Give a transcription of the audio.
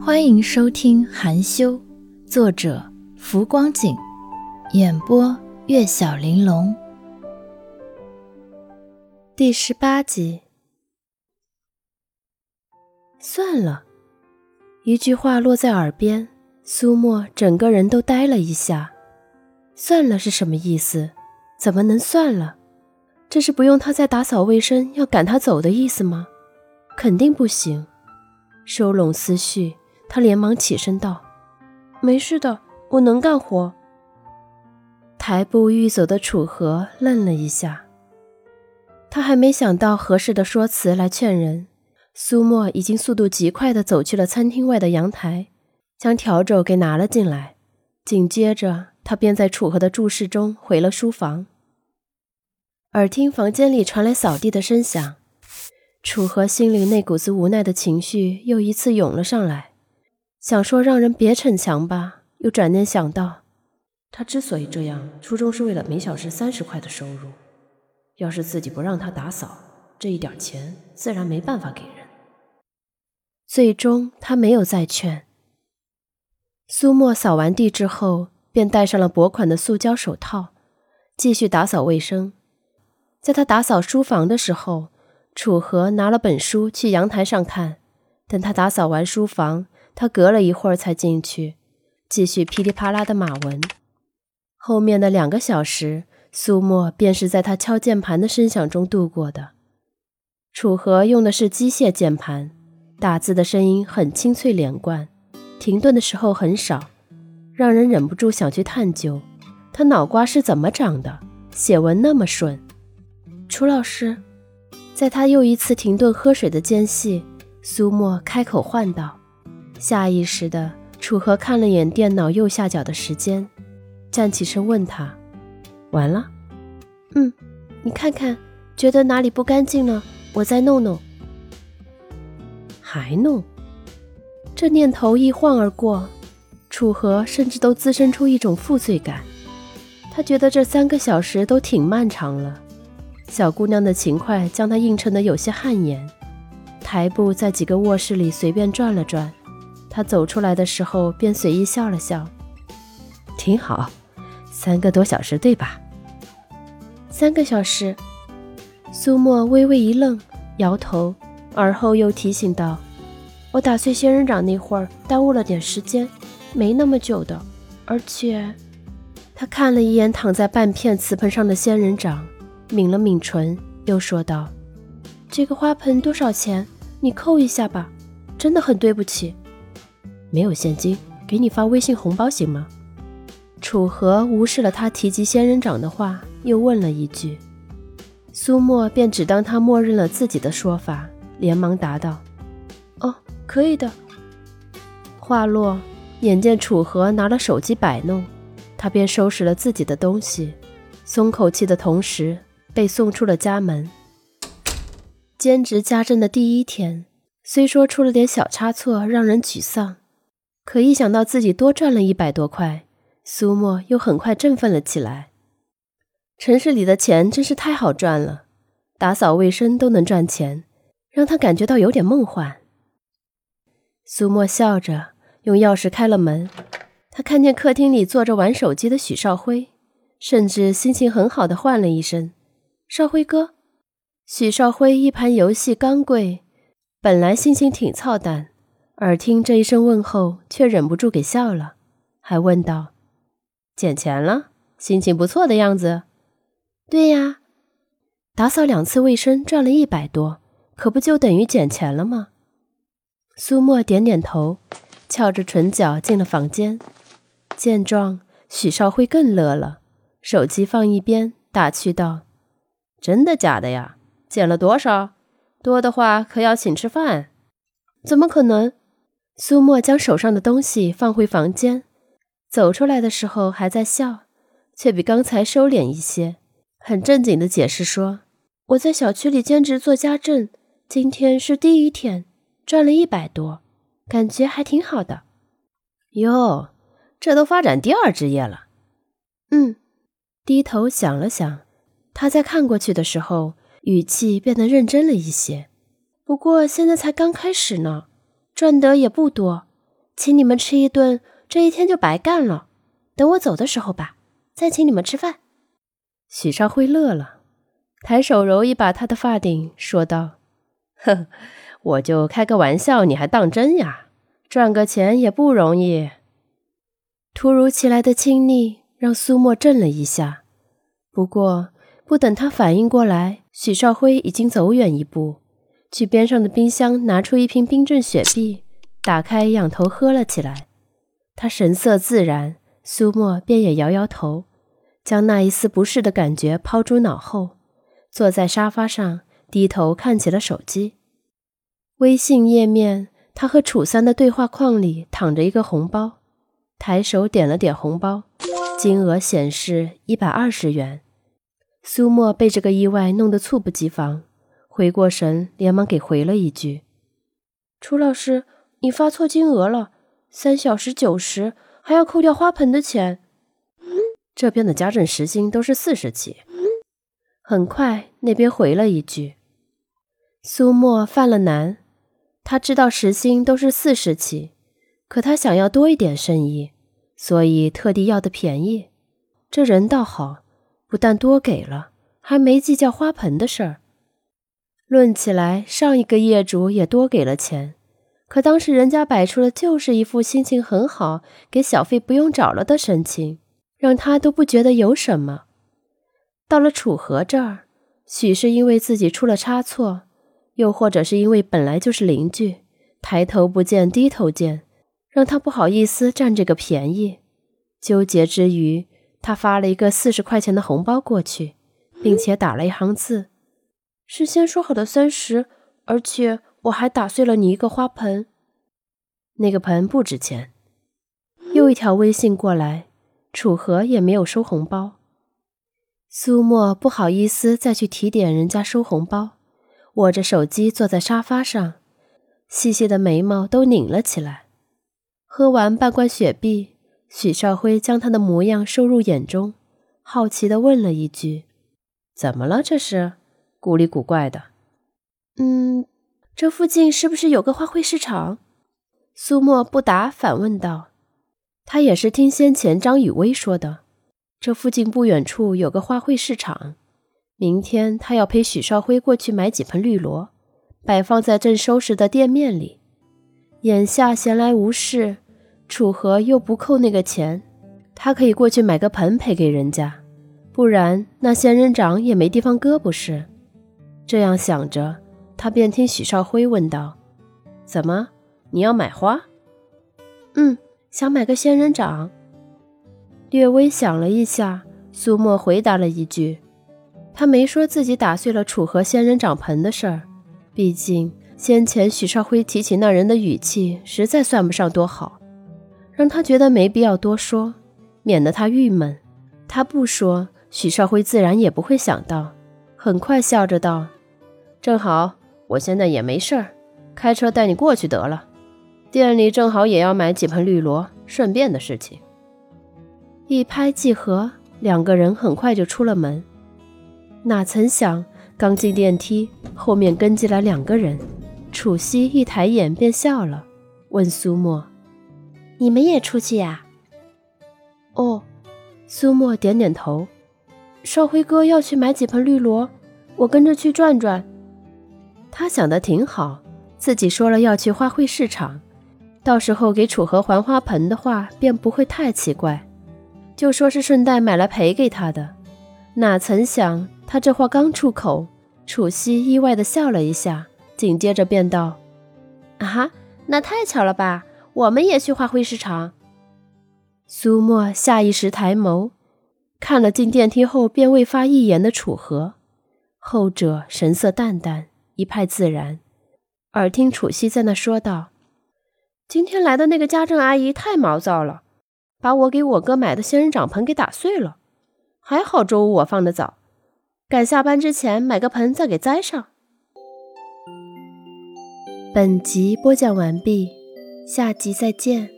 欢迎收听《含羞》，作者浮光景，演播月小玲珑，第十八集。算了，一句话落在耳边，苏沫整个人都呆了一下。算了是什么意思？怎么能算了？这是不用他再打扫卫生，要赶他走的意思吗？肯定不行。收拢思绪。他连忙起身道：“没事的，我能干活。”抬步欲走的楚河愣了一下，他还没想到合适的说辞来劝人。苏沫已经速度极快地走去了餐厅外的阳台，将笤帚给拿了进来。紧接着，他便在楚河的注视中回了书房。耳听房间里传来扫地的声响，楚河心里那股子无奈的情绪又一次涌了上来。想说让人别逞强吧，又转念想到，他之所以这样，初衷是为了每小时三十块的收入。要是自己不让他打扫，这一点钱自然没办法给人。最终，他没有再劝。苏沫扫完地之后，便戴上了薄款的塑胶手套，继续打扫卫生。在他打扫书房的时候，楚河拿了本书去阳台上看。等他打扫完书房。他隔了一会儿才进去，继续噼里啪啦的码文。后面的两个小时，苏沫便是在他敲键盘的声响中度过的。楚河用的是机械键盘，打字的声音很清脆连贯，停顿的时候很少，让人忍不住想去探究他脑瓜是怎么长的，写文那么顺。楚老师，在他又一次停顿喝水的间隙，苏沫开口唤道。下意识的，楚河看了眼电脑右下角的时间，站起身问他：“完了？”“嗯，你看看，觉得哪里不干净了，我再弄弄。”“还弄？”这念头一晃而过，楚河甚至都滋生出一种负罪感。他觉得这三个小时都挺漫长了，小姑娘的勤快将她映衬得有些汗颜。抬步在几个卧室里随便转了转。她走出来的时候，便随意笑了笑，挺好，三个多小时，对吧？三个小时。苏沫微微一愣，摇头，而后又提醒道：“我打碎仙人掌那会儿耽误了点时间，没那么久的。而且……”他看了一眼躺在半片瓷盆上的仙人掌，抿了抿唇，又说道：“这个花盆多少钱？你扣一下吧，真的很对不起。”没有现金，给你发微信红包行吗？楚河无视了他提及仙人掌的话，又问了一句。苏沫便只当他默认了自己的说法，连忙答道：“哦，可以的。”话落，眼见楚河拿了手机摆弄，他便收拾了自己的东西，松口气的同时被送出了家门。兼职家政的第一天，虽说出了点小差错，让人沮丧。可一想到自己多赚了一百多块，苏沫又很快振奋了起来。城市里的钱真是太好赚了，打扫卫生都能赚钱，让他感觉到有点梦幻。苏沫笑着用钥匙开了门，他看见客厅里坐着玩手机的许少辉，甚至心情很好的唤了一声：“少辉哥。”许少辉一盘游戏刚跪，本来心情挺操蛋。耳听这一声问候，却忍不住给笑了，还问道：“捡钱了？心情不错的样子。”“对呀，打扫两次卫生赚了一百多，可不就等于捡钱了吗？”苏沫点点头，翘着唇角进了房间。见状，许少辉更乐了，手机放一边，打趣道：“真的假的呀？捡了多少？多的话可要请吃饭。”“怎么可能？”苏沫将手上的东西放回房间，走出来的时候还在笑，却比刚才收敛一些，很正经的解释说：“我在小区里兼职做家政，今天是第一天，赚了一百多，感觉还挺好的。”哟，这都发展第二职业了。嗯，低头想了想，他在看过去的时候，语气变得认真了一些。不过现在才刚开始呢，赚得也不多，请你们吃一顿，这一天就白干了。等我走的时候吧，再请你们吃饭。”许少辉乐了，抬手揉一把他的发顶，说道：“呵，我就开个玩笑，你还当真呀？赚个钱也不容易。”突如其来的亲昵让苏沫震了一下，不过不等他反应过来，许少辉已经走远一步，去边上的冰箱拿出一瓶冰镇雪碧，打开仰头喝了起来。他神色自然，苏沫便也摇摇头。将那一丝不适的感觉抛诸脑后，坐在沙发上，低头看起了手机。微信页面，他和楚三的对话框里躺着一个红包，抬手点了点红包，金额显示一百二十元。苏沫被这个意外弄得猝不及防，回过神，连忙给回了一句：“楚老师，你发错金额了，三小时九十，还要扣掉花盆的钱。”这边的家政时薪都是四十起。很快，那边回了一句：“苏沫犯了难，他知道时薪都是四十起，可他想要多一点生意，所以特地要的便宜。这人倒好，不但多给了，还没计较花盆的事儿。论起来，上一个业主也多给了钱，可当时人家摆出的就是一副心情很好，给小费不用找了的神情。”让他都不觉得有什么。到了楚河这儿，许是因为自己出了差错，又或者是因为本来就是邻居，抬头不见低头见，让他不好意思占这个便宜。纠结之余，他发了一个四十块钱的红包过去，并且打了一行字：“事先说好的三十，而且我还打碎了你一个花盆。那个盆不值钱。”又一条微信过来。楚河也没有收红包，苏沫不好意思再去提点人家收红包，握着手机坐在沙发上，细细的眉毛都拧了起来。喝完半罐雪碧，许少辉将他的模样收入眼中，好奇地问了一句：“怎么了？这是古里古怪的。”“嗯，这附近是不是有个花卉市场？”苏沫不答，反问道。他也是听先前张雨薇说的，这附近不远处有个花卉市场，明天他要陪许少辉过去买几盆绿萝，摆放在正收拾的店面里。眼下闲来无事，楚河又不扣那个钱，他可以过去买个盆赔给人家，不然那仙人掌也没地方搁，不是？这样想着，他便听许少辉问道：“怎么，你要买花？”“嗯。”想买个仙人掌，略微想了一下，苏沫回答了一句：“他没说自己打碎了楚河仙人掌盆的事儿，毕竟先前许少辉提起那人的语气实在算不上多好，让他觉得没必要多说，免得他郁闷。他不说，许少辉自然也不会想到。很快笑着道：‘正好，我现在也没事儿，开车带你过去得了。’”店里正好也要买几盆绿萝，顺便的事情。一拍即合，两个人很快就出了门。哪曾想，刚进电梯，后面跟进来两个人。楚西一抬眼便笑了，问苏沫：“你们也出去呀？”“哦。”苏沫点点头。“少辉哥要去买几盆绿萝，我跟着去转转。”他想的挺好，自己说了要去花卉市场。到时候给楚河还花盆的话，便不会太奇怪。就说是顺带买来赔给他的。哪曾想，他这话刚出口，楚西意外的笑了一下，紧接着便道：“啊哈，那太巧了吧！我们也去花卉市场。”苏沫下意识抬眸，看了进电梯后便未发一言的楚河，后者神色淡淡，一派自然。耳听楚西在那说道。今天来的那个家政阿姨太毛躁了，把我给我哥买的仙人掌盆给打碎了。还好周五我放的早，赶下班之前买个盆再给栽上。本集播讲完毕，下集再见。